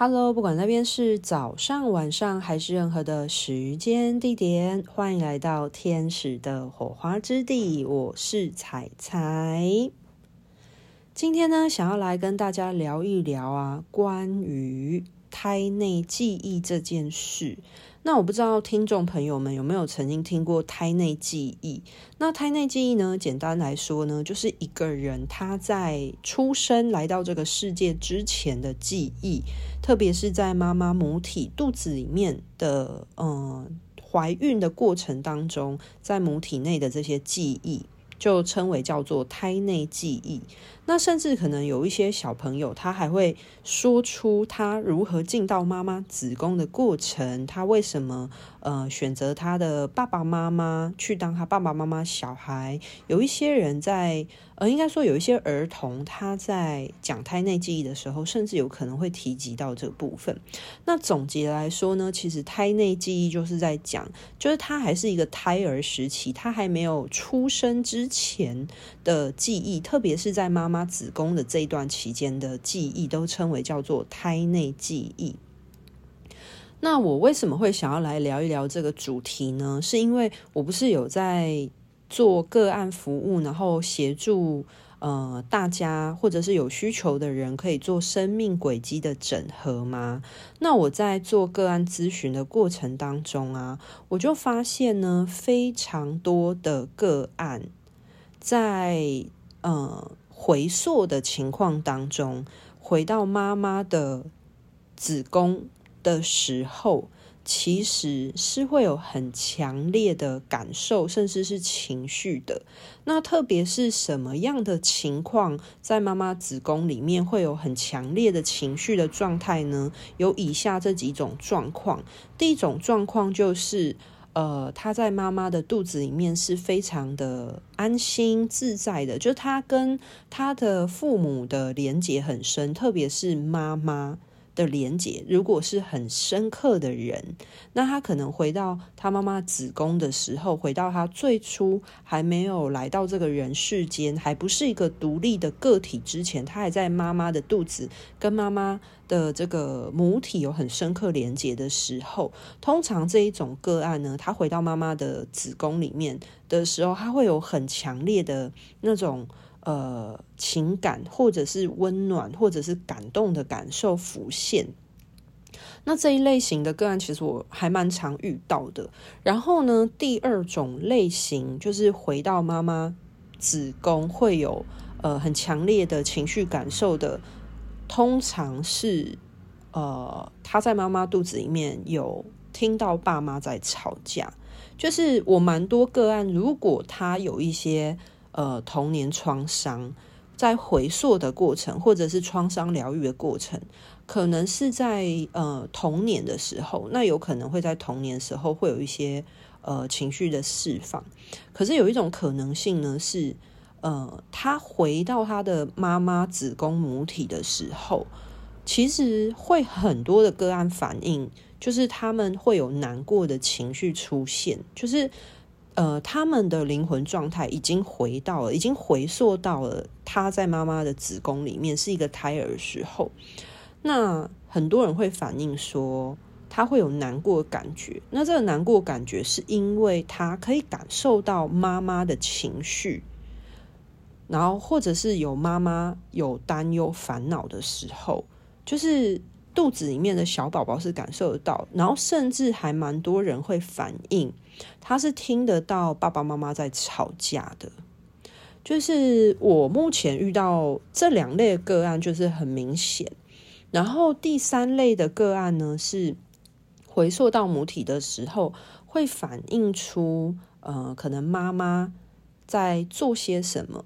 Hello，不管那边是早上、晚上还是任何的时间地点，欢迎来到天使的火花之地。我是彩彩。今天呢，想要来跟大家聊一聊啊，关于胎内记忆这件事。那我不知道听众朋友们有没有曾经听过胎内记忆？那胎内记忆呢，简单来说呢，就是一个人他在出生来到这个世界之前的记忆，特别是在妈妈母体肚子里面的，嗯，怀孕的过程当中，在母体内的这些记忆。就称为叫做胎内记忆。那甚至可能有一些小朋友，他还会说出他如何进到妈妈子宫的过程，他为什么呃选择他的爸爸妈妈去当他爸爸妈妈小孩。有一些人在呃，应该说有一些儿童他在讲胎内记忆的时候，甚至有可能会提及到这个部分。那总结来说呢，其实胎内记忆就是在讲，就是他还是一个胎儿时期，他还没有出生之。前的记忆，特别是在妈妈子宫的这一段期间的记忆，都称为叫做胎内记忆。那我为什么会想要来聊一聊这个主题呢？是因为我不是有在做个案服务，然后协助呃大家或者是有需求的人可以做生命轨迹的整合吗？那我在做个案咨询的过程当中啊，我就发现呢，非常多的个案。在呃回溯的情况当中，回到妈妈的子宫的时候，其实是会有很强烈的感受，甚至是情绪的。那特别是什么样的情况，在妈妈子宫里面会有很强烈的情绪的状态呢？有以下这几种状况。第一种状况就是。呃，他在妈妈的肚子里面是非常的安心自在的，就他跟他的父母的连结很深，特别是妈妈。的连接，如果是很深刻的人，那他可能回到他妈妈子宫的时候，回到他最初还没有来到这个人世间，还不是一个独立的个体之前，他还在妈妈的肚子，跟妈妈的这个母体有很深刻连接的时候，通常这一种个案呢，他回到妈妈的子宫里面的时候，他会有很强烈的那种。呃，情感或者是温暖，或者是感动的感受浮现。那这一类型的个案，其实我还蛮常遇到的。然后呢，第二种类型就是回到妈妈子宫会有呃很强烈的情绪感受的，通常是呃他在妈妈肚子里面有听到爸妈在吵架。就是我蛮多个案，如果他有一些。呃，童年创伤在回溯的过程，或者是创伤疗愈的过程，可能是在呃童年的时候，那有可能会在童年时候会有一些呃情绪的释放。可是有一种可能性呢，是呃他回到他的妈妈子宫母体的时候，其实会很多的个案反应，就是他们会有难过的情绪出现，就是。呃，他们的灵魂状态已经回到了，已经回溯到了他在妈妈的子宫里面是一个胎儿时候。那很多人会反映说，他会有难过的感觉。那这个难过感觉是因为他可以感受到妈妈的情绪，然后或者是有妈妈有担忧、烦恼的时候，就是。肚子里面的小宝宝是感受得到，然后甚至还蛮多人会反映，他是听得到爸爸妈妈在吵架的。就是我目前遇到这两类个案，就是很明显。然后第三类的个案呢，是回溯到母体的时候，会反映出呃，可能妈妈在做些什么，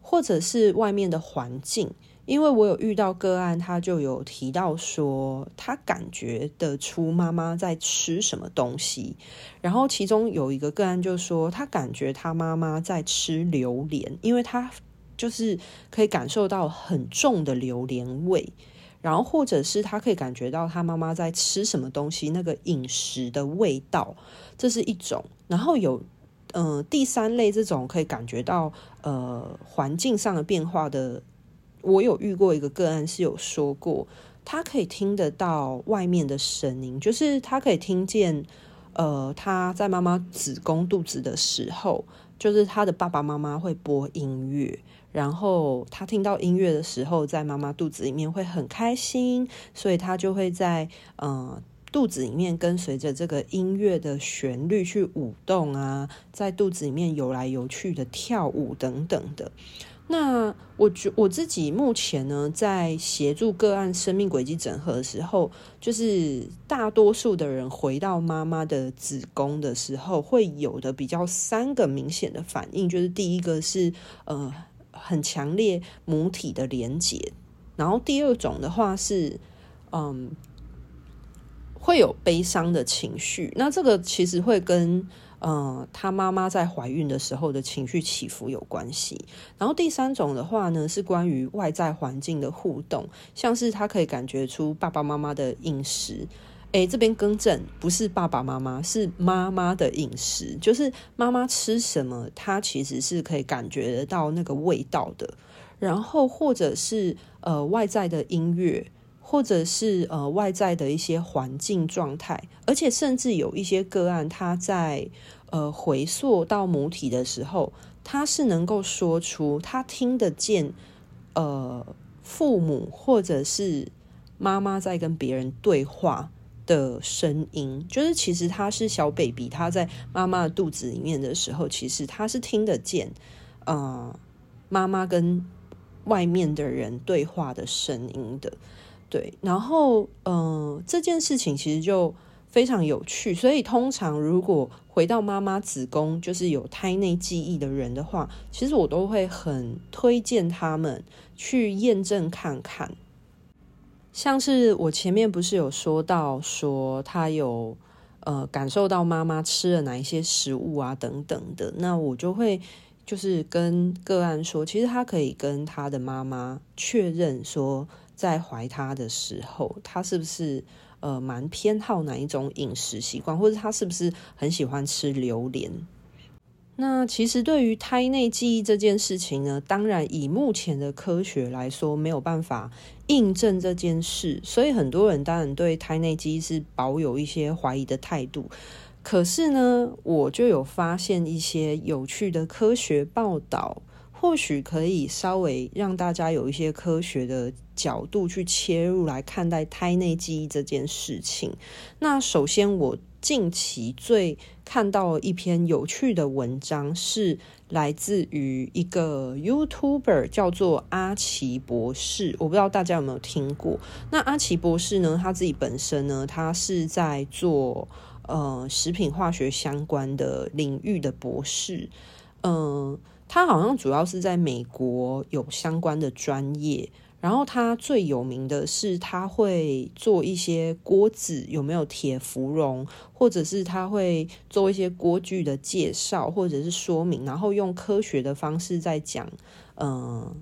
或者是外面的环境。因为我有遇到个案，他就有提到说，他感觉得出妈妈在吃什么东西。然后其中有一个个案就说，他感觉他妈妈在吃榴莲，因为他就是可以感受到很重的榴莲味。然后或者是他可以感觉到他妈妈在吃什么东西，那个饮食的味道，这是一种。然后有嗯、第三类这种可以感觉到呃环境上的变化的。我有遇过一个个案是有说过，他可以听得到外面的声音，就是他可以听见，呃，他在妈妈子宫肚子的时候，就是他的爸爸妈妈会播音乐。然后他听到音乐的时候，在妈妈肚子里面会很开心，所以他就会在呃肚子里面跟随着这个音乐的旋律去舞动啊，在肚子里面游来游去的跳舞等等的。那我觉我自己目前呢，在协助个案生命轨迹整合的时候，就是大多数的人回到妈妈的子宫的时候，会有的比较三个明显的反应，就是第一个是呃。很强烈母体的连结，然后第二种的话是，嗯，会有悲伤的情绪。那这个其实会跟，嗯，他妈妈在怀孕的时候的情绪起伏有关系。然后第三种的话呢，是关于外在环境的互动，像是他可以感觉出爸爸妈妈的饮食。诶，这边更正，不是爸爸妈妈，是妈妈的饮食，就是妈妈吃什么，她其实是可以感觉得到那个味道的。然后或者是呃外在的音乐，或者是呃外在的一些环境状态，而且甚至有一些个案，他在呃回溯到母体的时候，他是能够说出他听得见呃父母或者是妈妈在跟别人对话的声音，就是其实他是小 baby，他在妈妈肚子里面的时候，其实他是听得见，呃，妈妈跟外面的人对话的声音的，对。然后，呃，这件事情其实就非常有趣。所以，通常如果回到妈妈子宫，就是有胎内记忆的人的话，其实我都会很推荐他们去验证看看。像是我前面不是有说到，说他有呃感受到妈妈吃了哪一些食物啊等等的，那我就会就是跟个案说，其实他可以跟他的妈妈确认说，在怀他的时候，他是不是呃蛮偏好哪一种饮食习惯，或者他是不是很喜欢吃榴莲。那其实对于胎内记忆这件事情呢，当然以目前的科学来说，没有办法印证这件事，所以很多人当然对胎内记忆是保有一些怀疑的态度。可是呢，我就有发现一些有趣的科学报道，或许可以稍微让大家有一些科学的角度去切入来看待胎内记忆这件事情。那首先我。近期最看到一篇有趣的文章，是来自于一个 YouTuber，叫做阿奇博士。我不知道大家有没有听过。那阿奇博士呢，他自己本身呢，他是在做呃食品化学相关的领域的博士。嗯、他好像主要是在美国有相关的专业。然后他最有名的是，他会做一些锅子有没有铁芙蓉，或者是他会做一些锅具的介绍或者是说明，然后用科学的方式在讲，嗯、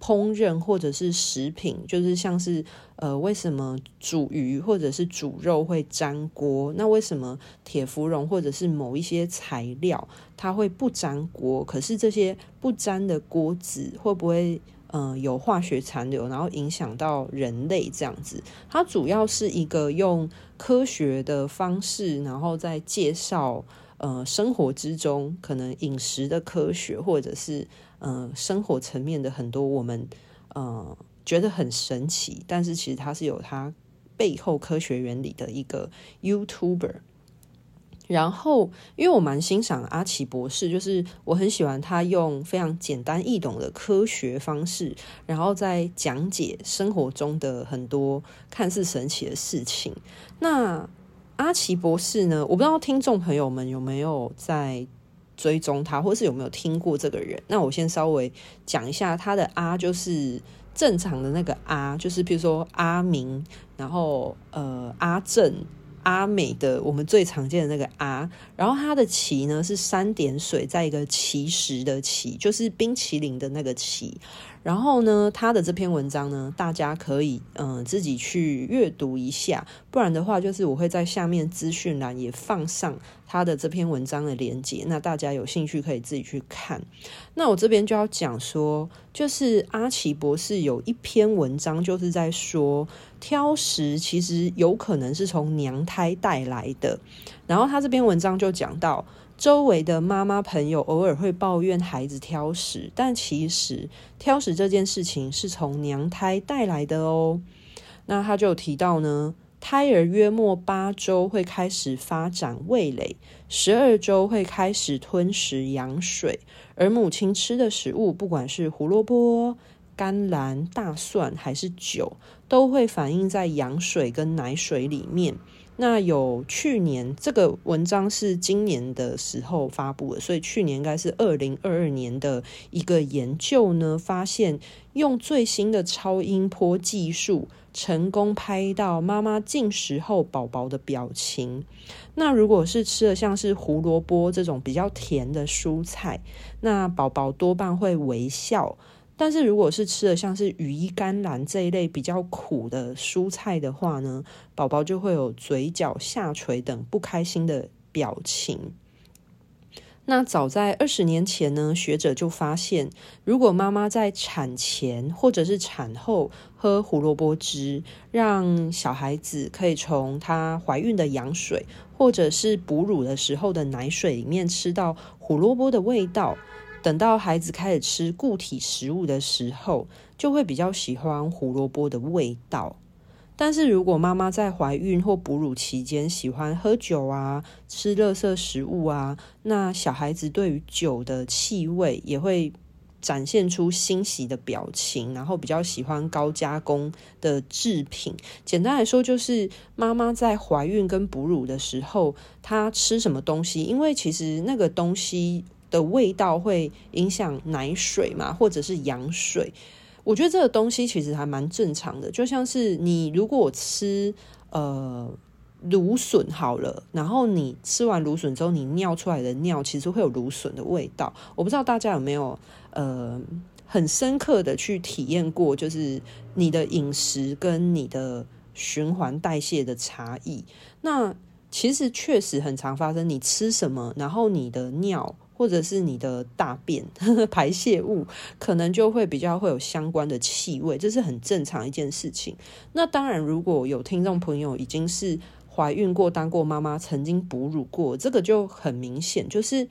烹饪或者是食品，就是像是呃，为什么煮鱼或者是煮肉会粘锅？那为什么铁芙蓉或者是某一些材料它会不粘锅？可是这些不粘的锅子会不会？呃，有化学残留，然后影响到人类这样子。它主要是一个用科学的方式，然后在介绍呃生活之中可能饮食的科学，或者是呃生活层面的很多我们呃觉得很神奇，但是其实它是有它背后科学原理的一个 YouTuber。然后，因为我蛮欣赏阿奇博士，就是我很喜欢他用非常简单易懂的科学方式，然后在讲解生活中的很多看似神奇的事情。那阿奇博士呢？我不知道听众朋友们有没有在追踪他，或是有没有听过这个人。那我先稍微讲一下他的阿，就是正常的那个阿，就是比如说阿明，然后呃阿正。阿美的我们最常见的那个阿，然后他的奇呢是三点水，在一个奇石的奇，就是冰淇淋的那个奇。然后呢，他的这篇文章呢，大家可以嗯、自己去阅读一下，不然的话，就是我会在下面资讯栏也放上他的这篇文章的连接，那大家有兴趣可以自己去看。那我这边就要讲说，就是阿奇博士有一篇文章，就是在说挑食其实有可能是从娘胎带来的。然后他这篇文章就讲到，周围的妈妈朋友偶尔会抱怨孩子挑食，但其实挑食这件事情是从娘胎带来的哦。那他就提到呢。胎儿约莫八周会开始发展味蕾，十二周会开始吞食羊水，而母亲吃的食物，不管是胡萝卜、甘蓝、大蒜还是酒，都会反映在羊水跟奶水里面。那有去年这个文章是今年的时候发布的，所以去年应该是二零二二年的一个研究呢，发现用最新的超音波技术成功拍到妈妈进食后宝宝的表情。那如果是吃的像是胡萝卜这种比较甜的蔬菜，那宝宝多半会微笑。但是如果是吃的像是羽衣甘蓝这一类比较苦的蔬菜的话呢，宝宝就会有嘴角下垂等不开心的表情。那早在二十年前呢，学者就发现，如果妈妈在产前或者是产后喝胡萝卜汁，让小孩子可以从她怀孕的羊水或者是哺乳的时候的奶水里面吃到胡萝卜的味道。等到孩子开始吃固体食物的时候，就会比较喜欢胡萝卜的味道。但是如果妈妈在怀孕或哺乳期间喜欢喝酒啊、吃垃圾食物啊，那小孩子对于酒的气味也会展现出欣喜的表情，然后比较喜欢高加工的制品。简单来说，就是妈妈在怀孕跟哺乳的时候，她吃什么东西，因为其实那个东西。的味道会影响奶水嘛，或者是羊水？我觉得这个东西其实还蛮正常的，就像是你如果吃呃芦笋好了，然后你吃完芦笋之后，你尿出来的尿其实会有芦笋的味道。我不知道大家有没有呃很深刻的去体验过，就是你的饮食跟你的循环代谢的差异。那其实确实很常发生，你吃什么，然后你的尿。或者是你的大便呵呵排泄物，可能就会比较会有相关的气味，这是很正常一件事情。那当然，如果有听众朋友已经是怀孕过、当过妈妈、曾经哺乳过，这个就很明显，就是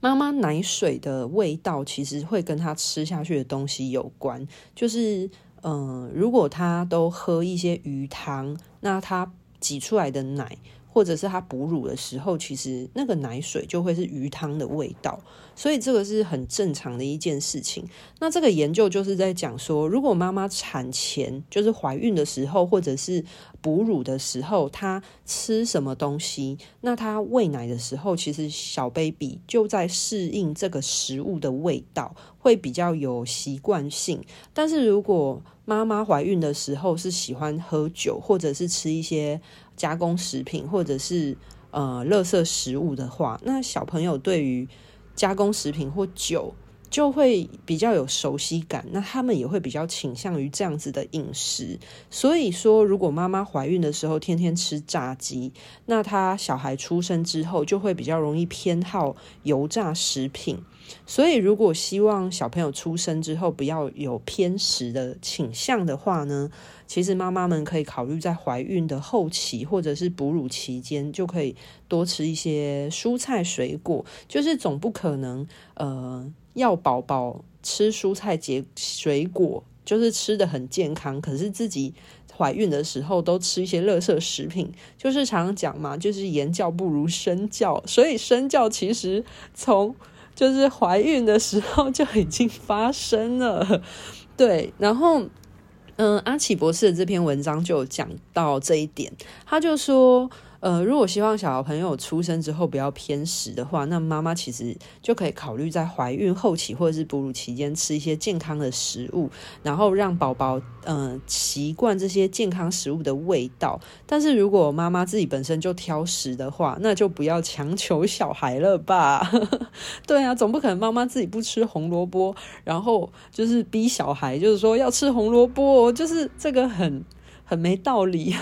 妈妈奶水的味道其实会跟她吃下去的东西有关。就是，嗯、如果她都喝一些鱼汤，那她挤出来的奶。或者是他哺乳的时候，其实那个奶水就会是鱼汤的味道，所以这个是很正常的一件事情。那这个研究就是在讲说，如果妈妈产前就是怀孕的时候，或者是哺乳的时候，她吃什么东西，那她喂奶的时候，其实小 baby 就在适应这个食物的味道，会比较有习惯性。但是如果妈妈怀孕的时候是喜欢喝酒，或者是吃一些加工食品或者是呃垃圾食物的话，那小朋友对于加工食品或酒就会比较有熟悉感，那他们也会比较倾向于这样子的饮食。所以说，如果妈妈怀孕的时候天天吃炸鸡，那她小孩出生之后就会比较容易偏好油炸食品。所以，如果希望小朋友出生之后不要有偏食的倾向的话呢，其实妈妈们可以考虑在怀孕的后期或者是哺乳期间，就可以多吃一些蔬菜水果。就是总不可能，呃，要宝宝吃蔬菜结水果，就是吃得很健康，可是自己怀孕的时候都吃一些垃圾食品。就是常常讲嘛，就是言教不如身教，所以身教其实从就是怀孕的时候就已经发生了，对，然后。嗯，阿奇博士的这篇文章就有讲到这一点，他就说。呃，如果希望小朋友出生之后不要偏食的话，那妈妈其实就可以考虑在怀孕后期或者是哺乳期间吃一些健康的食物，然后让宝宝嗯习惯这些健康食物的味道。但是如果妈妈自己本身就挑食的话，那就不要强求小孩了吧？对啊，总不可能妈妈自己不吃红萝卜，然后就是逼小孩，就是说要吃红萝卜，就是这个很。很没道理，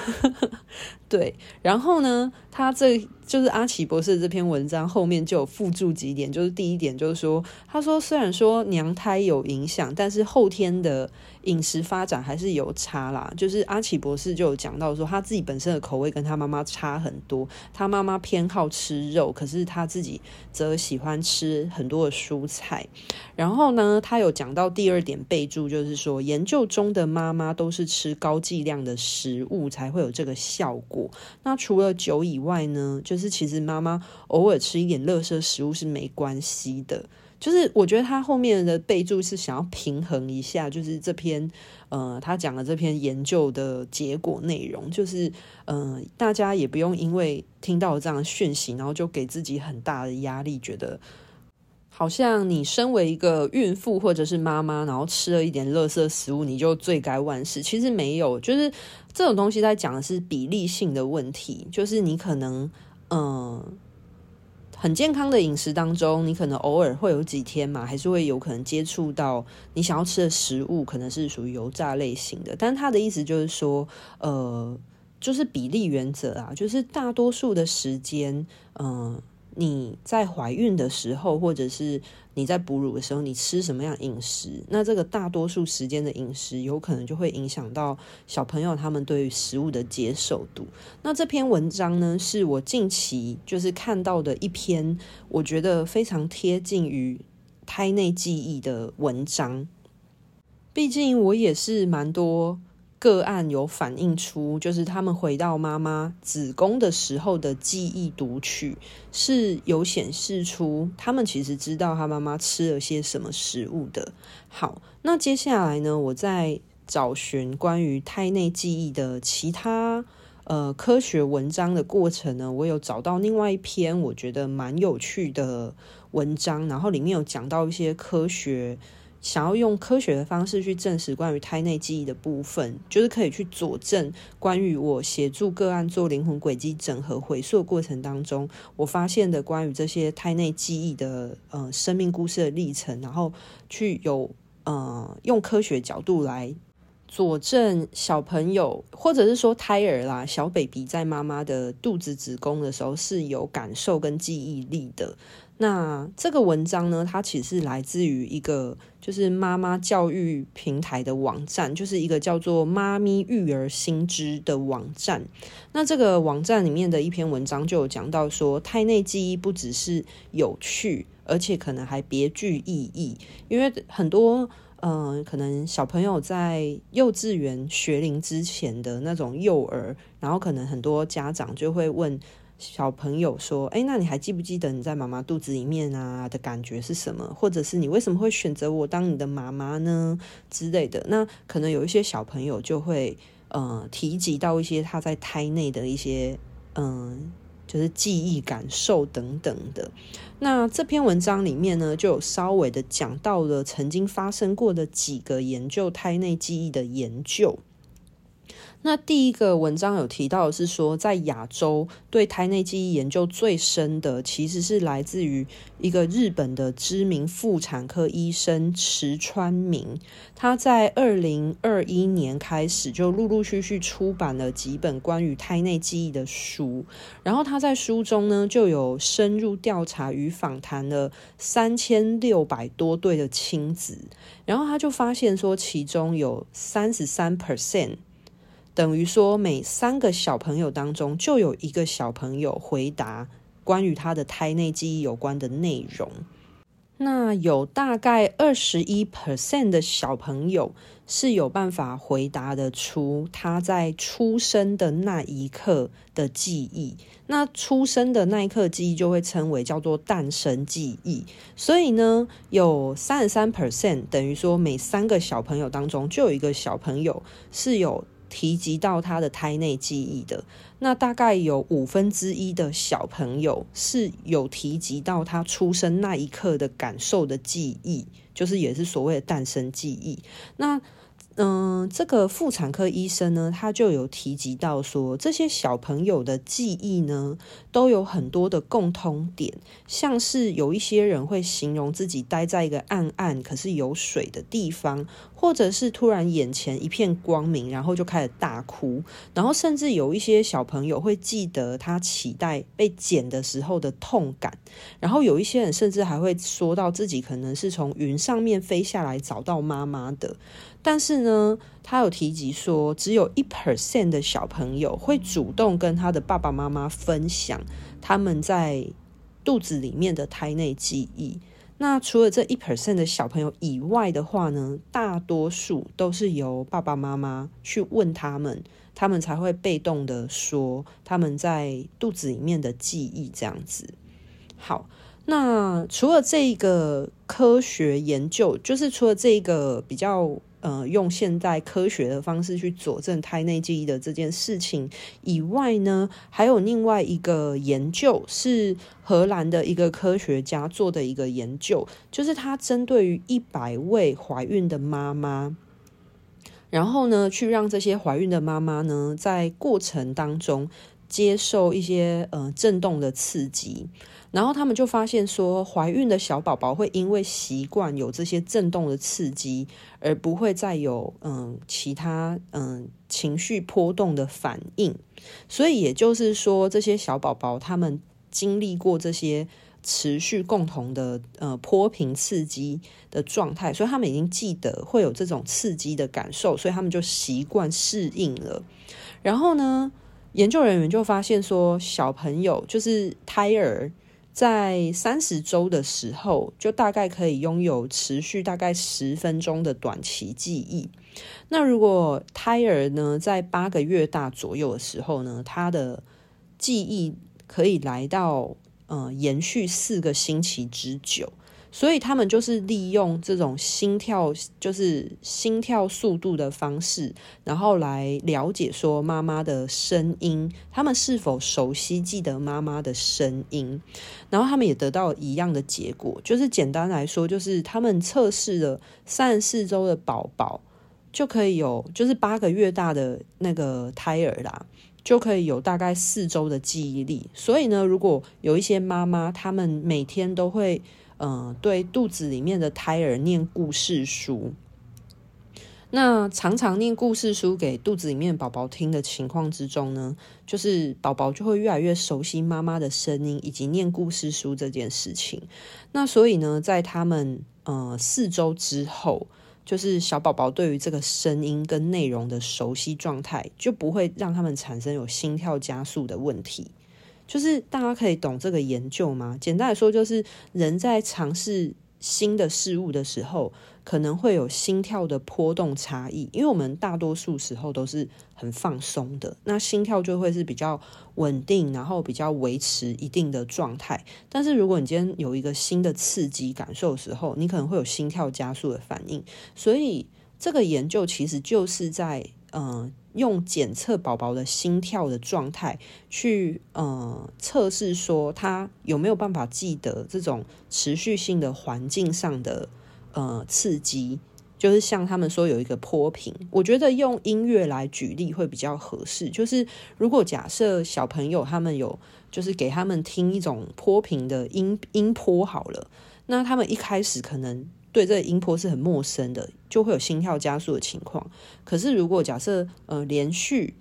对。然后呢，他这就是阿奇博士这篇文章后面就有附注几点，就是第一点就是说，他说虽然说娘胎有影响，但是后天的饮食发展还是有差啦。就是阿奇博士就有讲到说，他自己本身的口味跟他妈妈差很多，他妈妈偏好吃肉，可是他自己则喜欢吃很多的蔬菜。然后呢，他有讲到第二点备注，就是说研究中的妈妈都是吃高剂量的食物才会有这个效果。那除了酒以外呢，就是其实妈妈偶尔吃一点垃圾食物是没关系的，就是我觉得他后面的备注是想要平衡一下，就是这篇呃他讲的这篇研究的结果内容，就是嗯、呃、大家也不用因为听到这样讯息，然后就给自己很大的压力，觉得好像你身为一个孕妇或者是妈妈，然后吃了一点垃圾食物，你就罪该万死。其实没有，就是这种东西在讲的是比例性的问题，就是你可能。嗯，很健康的饮食当中，你可能偶尔会有几天嘛，还是会有可能接触到你想要吃的食物，可能是属于油炸类型的。但他的意思就是说，呃，就是比例原则啊，就是大多数的时间，嗯。你在怀孕的时候，或者是你在哺乳的时候，你吃什么样饮食？那这个大多数时间的饮食，有可能就会影响到小朋友他们对于食物的接受度。那这篇文章呢，是我近期就是看到的一篇，我觉得非常贴近于胎内记忆的文章。毕竟我也是蛮多。个案有反映出，就是他们回到妈妈子宫的时候的记忆读取是有显示出，他们其实知道他妈妈吃了些什么食物的。好，那接下来呢，我在找寻关于胎内记忆的其他呃科学文章的过程呢，我有找到另外一篇我觉得蛮有趣的文章，然后里面有讲到一些科学。想要用科学的方式去证实关于胎内记忆的部分，就是可以去佐证关于我协助个案做灵魂轨迹整合回溯过程当中，我发现的关于这些胎内记忆的呃生命故事的历程，然后去有呃用科学角度来佐证小朋友或者是说胎儿啦，小 baby 在妈妈的肚子子宫的时候是有感受跟记忆力的。那这个文章呢，它其实是来自于一个就是妈妈教育平台的网站，就是一个叫做“妈咪育儿新知”的网站。那这个网站里面的一篇文章就有讲到说，胎内记忆不只是有趣，而且可能还别具意义。因为很多嗯、可能小朋友在幼稚园学龄之前的那种幼儿，然后可能很多家长就会问。小朋友说：“哎，那你还记不记得你在妈妈肚子里面啊的感觉是什么？或者是你为什么会选择我当你的妈妈呢？之类的。那可能有一些小朋友就会呃提及到一些他在胎内的一些嗯、就是记忆感受等等的。那这篇文章里面呢，就有稍微的讲到了曾经发生过的几个研究胎内记忆的研究。”那第一个文章有提到的是说，在亚洲对胎内记忆研究最深的，其实是来自于一个日本的知名妇产科医生池川明。他在二零二一年开始就陆陆续续出版了几本关于胎内记忆的书，然后他在书中呢就有深入调查与访谈了三千六百多对的亲子，然后他就发现说，其中有三十三 percent。等于说，每三个小朋友当中就有一个小朋友回答关于他的胎内记忆有关的内容。那有大概二十一 percent 的小朋友是有办法回答得出他在出生的那一刻的记忆。那出生的那一刻记忆就会称为叫做诞生记忆。所以呢，有三十三 percent，等于说每三个小朋友当中就有一个小朋友是有。提及到他的胎内记忆的，那大概有五分之一的小朋友是有提及到他出生那一刻的感受的记忆，就是也是所谓的诞生记忆。那嗯，这个妇产科医生呢，他就有提及到说，这些小朋友的记忆呢，都有很多的共通点，像是有一些人会形容自己待在一个暗暗可是有水的地方，或者是突然眼前一片光明，然后就开始大哭，然后甚至有一些小朋友会记得他脐带被剪的时候的痛感，然后有一些人甚至还会说到自己可能是从云上面飞下来找到妈妈的。但是呢，他有提及说，只有一 percent 的小朋友会主动跟他的爸爸妈妈分享他们在肚子里面的胎内记忆。那除了这一 percent 的小朋友以外的话呢，大多数都是由爸爸妈妈去问他们，他们才会被动的说他们在肚子里面的记忆这样子。好。那除了这一个科学研究，就是除了这一个比较呃用现代科学的方式去佐证胎内记忆的这件事情以外呢，还有另外一个研究是荷兰的一个科学家做的一个研究，就是他针对于一百位怀孕的妈妈，然后呢去让这些怀孕的妈妈呢在过程当中接受一些呃震动的刺激。然后他们就发现说，怀孕的小宝宝会因为习惯有这些震动的刺激，而不会再有嗯其他嗯情绪波动的反应。所以也就是说，这些小宝宝他们经历过这些持续共同的呃波频刺激的状态，所以他们已经记得会有这种刺激的感受，所以他们就习惯适应了。然后呢，研究人员就发现说，小朋友就是胎儿。在三十周的时候，就大概可以拥有持续大概十分钟的短期记忆。那如果胎儿呢，在八个月大左右的时候呢，他的记忆可以来到呃延续四个星期之久。所以他们就是利用这种心跳，就是心跳速度的方式，然后来了解说妈妈的声音，他们是否熟悉记得妈妈的声音，然后他们也得到一样的结果，就是简单来说，就是他们测试了三十四周的宝宝就可以有，就是八个月大的那个胎儿啦，就可以有大概四周的记忆力。所以呢，如果有一些妈妈，他们每天都会。嗯，对肚子里面的胎儿念故事书，那常常念故事书给肚子里面宝宝听的情况之中呢，就是宝宝就会越来越熟悉妈妈的声音以及念故事书这件事情。那所以呢，在他们呃四周之后，就是小宝宝对于这个声音跟内容的熟悉状态，就不会让他们产生有心跳加速的问题。就是大家可以懂这个研究吗？简单来说，就是人在尝试新的事物的时候，可能会有心跳的波动差异。因为我们大多数时候都是很放松的，那心跳就会是比较稳定，然后比较维持一定的状态。但是如果你今天有一个新的刺激感受的时候，你可能会有心跳加速的反应。所以这个研究其实就是在。呃用检测宝宝的心跳的状态去呃测试说他有没有办法记得这种持续性的环境上的呃刺激，就是像他们说有一个坡频，我觉得用音乐来举例会比较合适。就是如果假设小朋友他们有就是给他们听一种坡频的音音波好了，那他们一开始可能。对这个音波是很陌生的，就会有心跳加速的情况。可是如果假设呃连续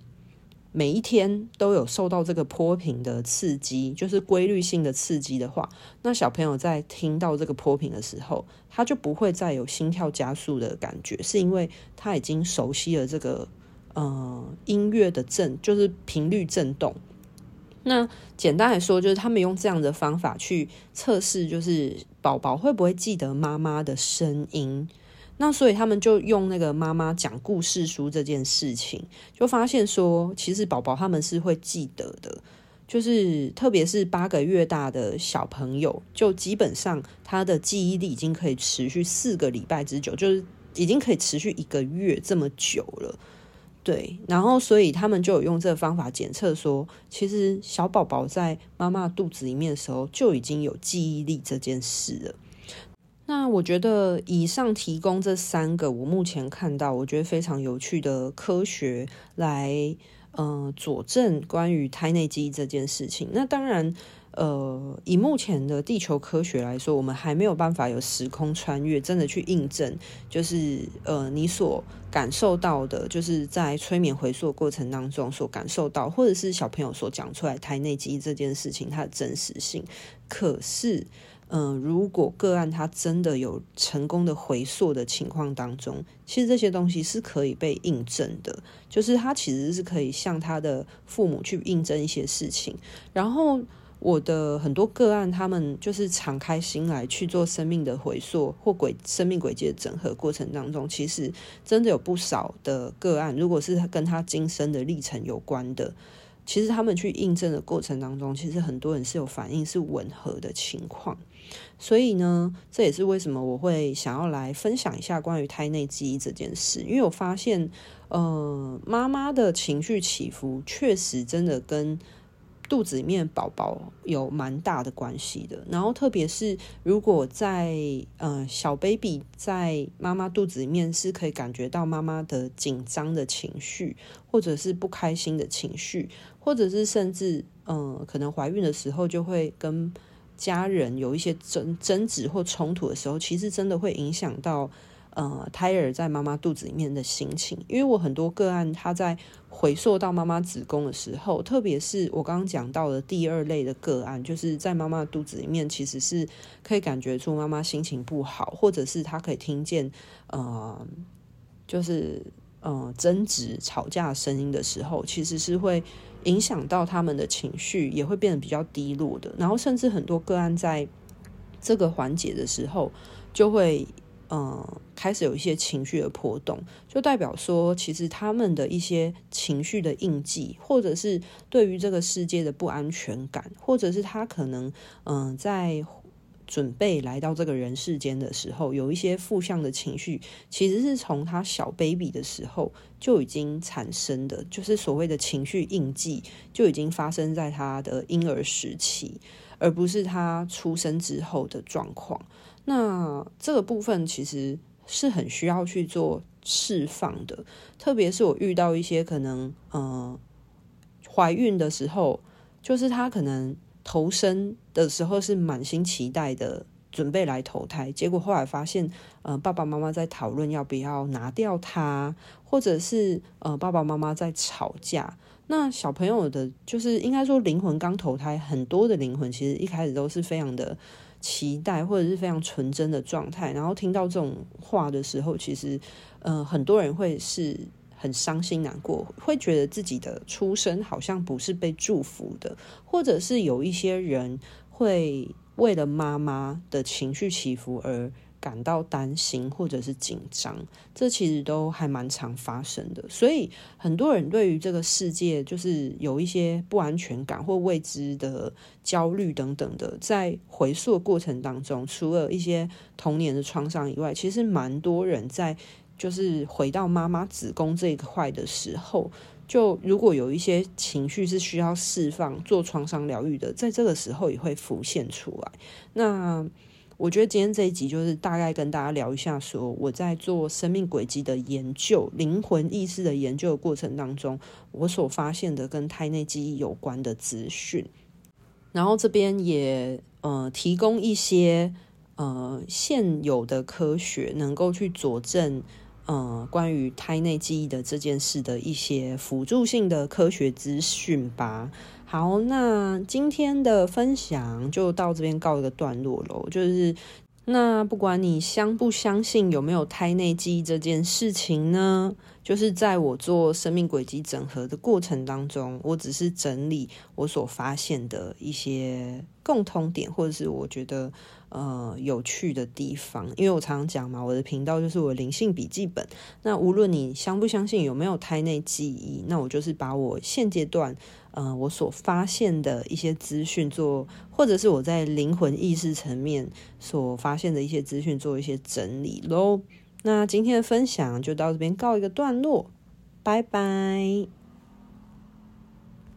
每一天都有受到这个波频的刺激，就是规律性的刺激的话，那小朋友在听到这个波频的时候，他就不会再有心跳加速的感觉，是因为他已经熟悉了这个呃音乐的震，就是频率震动。那简单来说，就是他们用这样的方法去测试，就是宝宝会不会记得妈妈的声音。那所以他们就用那个妈妈讲故事书这件事情，就发现说，其实宝宝他们是会记得的。就是特别是八个月大的小朋友，就基本上他的记忆力已经可以持续四个礼拜之久，就是已经可以持续一个月这么久了。对，然后所以他们就有用这个方法检测说，其实小宝宝在妈妈肚子里面的时候就已经有记忆力这件事了。那我觉得以上提供这三个，我目前看到我觉得非常有趣的科学来，呃，佐证关于胎内记忆这件事情。那当然。呃，以目前的地球科学来说，我们还没有办法有时空穿越，真的去印证，就是呃，你所感受到的，就是在催眠回溯过程当中所感受到，或者是小朋友所讲出来胎内记忆这件事情它的真实性。可是，嗯、如果个案他真的有成功的回溯的情况当中，其实这些东西是可以被印证的，就是他其实是可以向他的父母去印证一些事情，然后。我的很多个案，他们就是敞开心来去做生命的回溯或轨生命轨迹的整合过程当中，其实真的有不少的个案，如果是跟他今生的历程有关的，其实他们去印证的过程当中，其实很多人是有反应是吻合的情况。所以呢，这也是为什么我会想要来分享一下关于胎内记忆这件事，因为我发现，呃，妈妈的情绪起伏确实真的跟。肚子里面宝宝有蛮大的关系的，然后特别是如果在呃小 baby 在妈妈肚子里面是可以感觉到妈妈的紧张的情绪，或者是不开心的情绪，或者是甚至嗯、呃、可能怀孕的时候就会跟家人有一些争争执或冲突的时候，其实真的会影响到。呃，胎儿在妈妈肚子里面的心情，因为我很多个案，他在回溯到妈妈子宫的时候，特别是我刚刚讲到的第二类的个案，就是在妈妈肚子里面，其实是可以感觉出妈妈心情不好，或者是他可以听见呃，就是呃争执、吵架声音的时候，其实是会影响到他们的情绪，也会变得比较低落的。然后，甚至很多个案在这个环节的时候，就会。嗯，开始有一些情绪的波动，就代表说，其实他们的一些情绪的印记，或者是对于这个世界的不安全感，或者是他可能嗯，在准备来到这个人世间的时候，有一些负向的情绪，其实是从他小 baby 的时候就已经产生的，就是所谓的情绪印记，就已经发生在他的婴儿时期，而不是他出生之后的状况。那这个部分其实是很需要去做释放的，特别是我遇到一些可能，呃，怀孕的时候，就是她可能投生的时候是满心期待的，准备来投胎，结果后来发现，呃，爸爸妈妈在讨论要不要拿掉他，或者是呃，爸爸妈妈在吵架。那小朋友的，就是应该说灵魂刚投胎，很多的灵魂其实一开始都是非常的。期待或者是非常纯真的状态，然后听到这种话的时候，其实，呃，很多人会是很伤心难过，会觉得自己的出生好像不是被祝福的，或者是有一些人会为了妈妈的情绪起伏而。感到担心或者是紧张，这其实都还蛮常发生的。所以很多人对于这个世界就是有一些不安全感或未知的焦虑等等的，在回溯过程当中，除了一些童年的创伤以外，其实蛮多人在就是回到妈妈子宫这一块的时候，就如果有一些情绪是需要释放、做创伤疗愈的，在这个时候也会浮现出来。那我觉得今天这一集就是大概跟大家聊一下，说我在做生命轨迹的研究、灵魂意识的研究的过程当中，我所发现的跟胎内记忆有关的资讯。然后这边也呃提供一些呃现有的科学能够去佐证呃关于胎内记忆的这件事的一些辅助性的科学资讯吧。好，那今天的分享就到这边告一个段落喽。就是，那不管你相不相信有没有胎内记忆这件事情呢，就是在我做生命轨迹整合的过程当中，我只是整理我所发现的一些共通点，或者是我觉得。呃，有趣的地方，因为我常常讲嘛，我的频道就是我灵性笔记本。那无论你相不相信有没有胎内记忆，那我就是把我现阶段呃我所发现的一些资讯做，或者是我在灵魂意识层面所发现的一些资讯做一些整理喽。那今天的分享就到这边告一个段落，拜拜。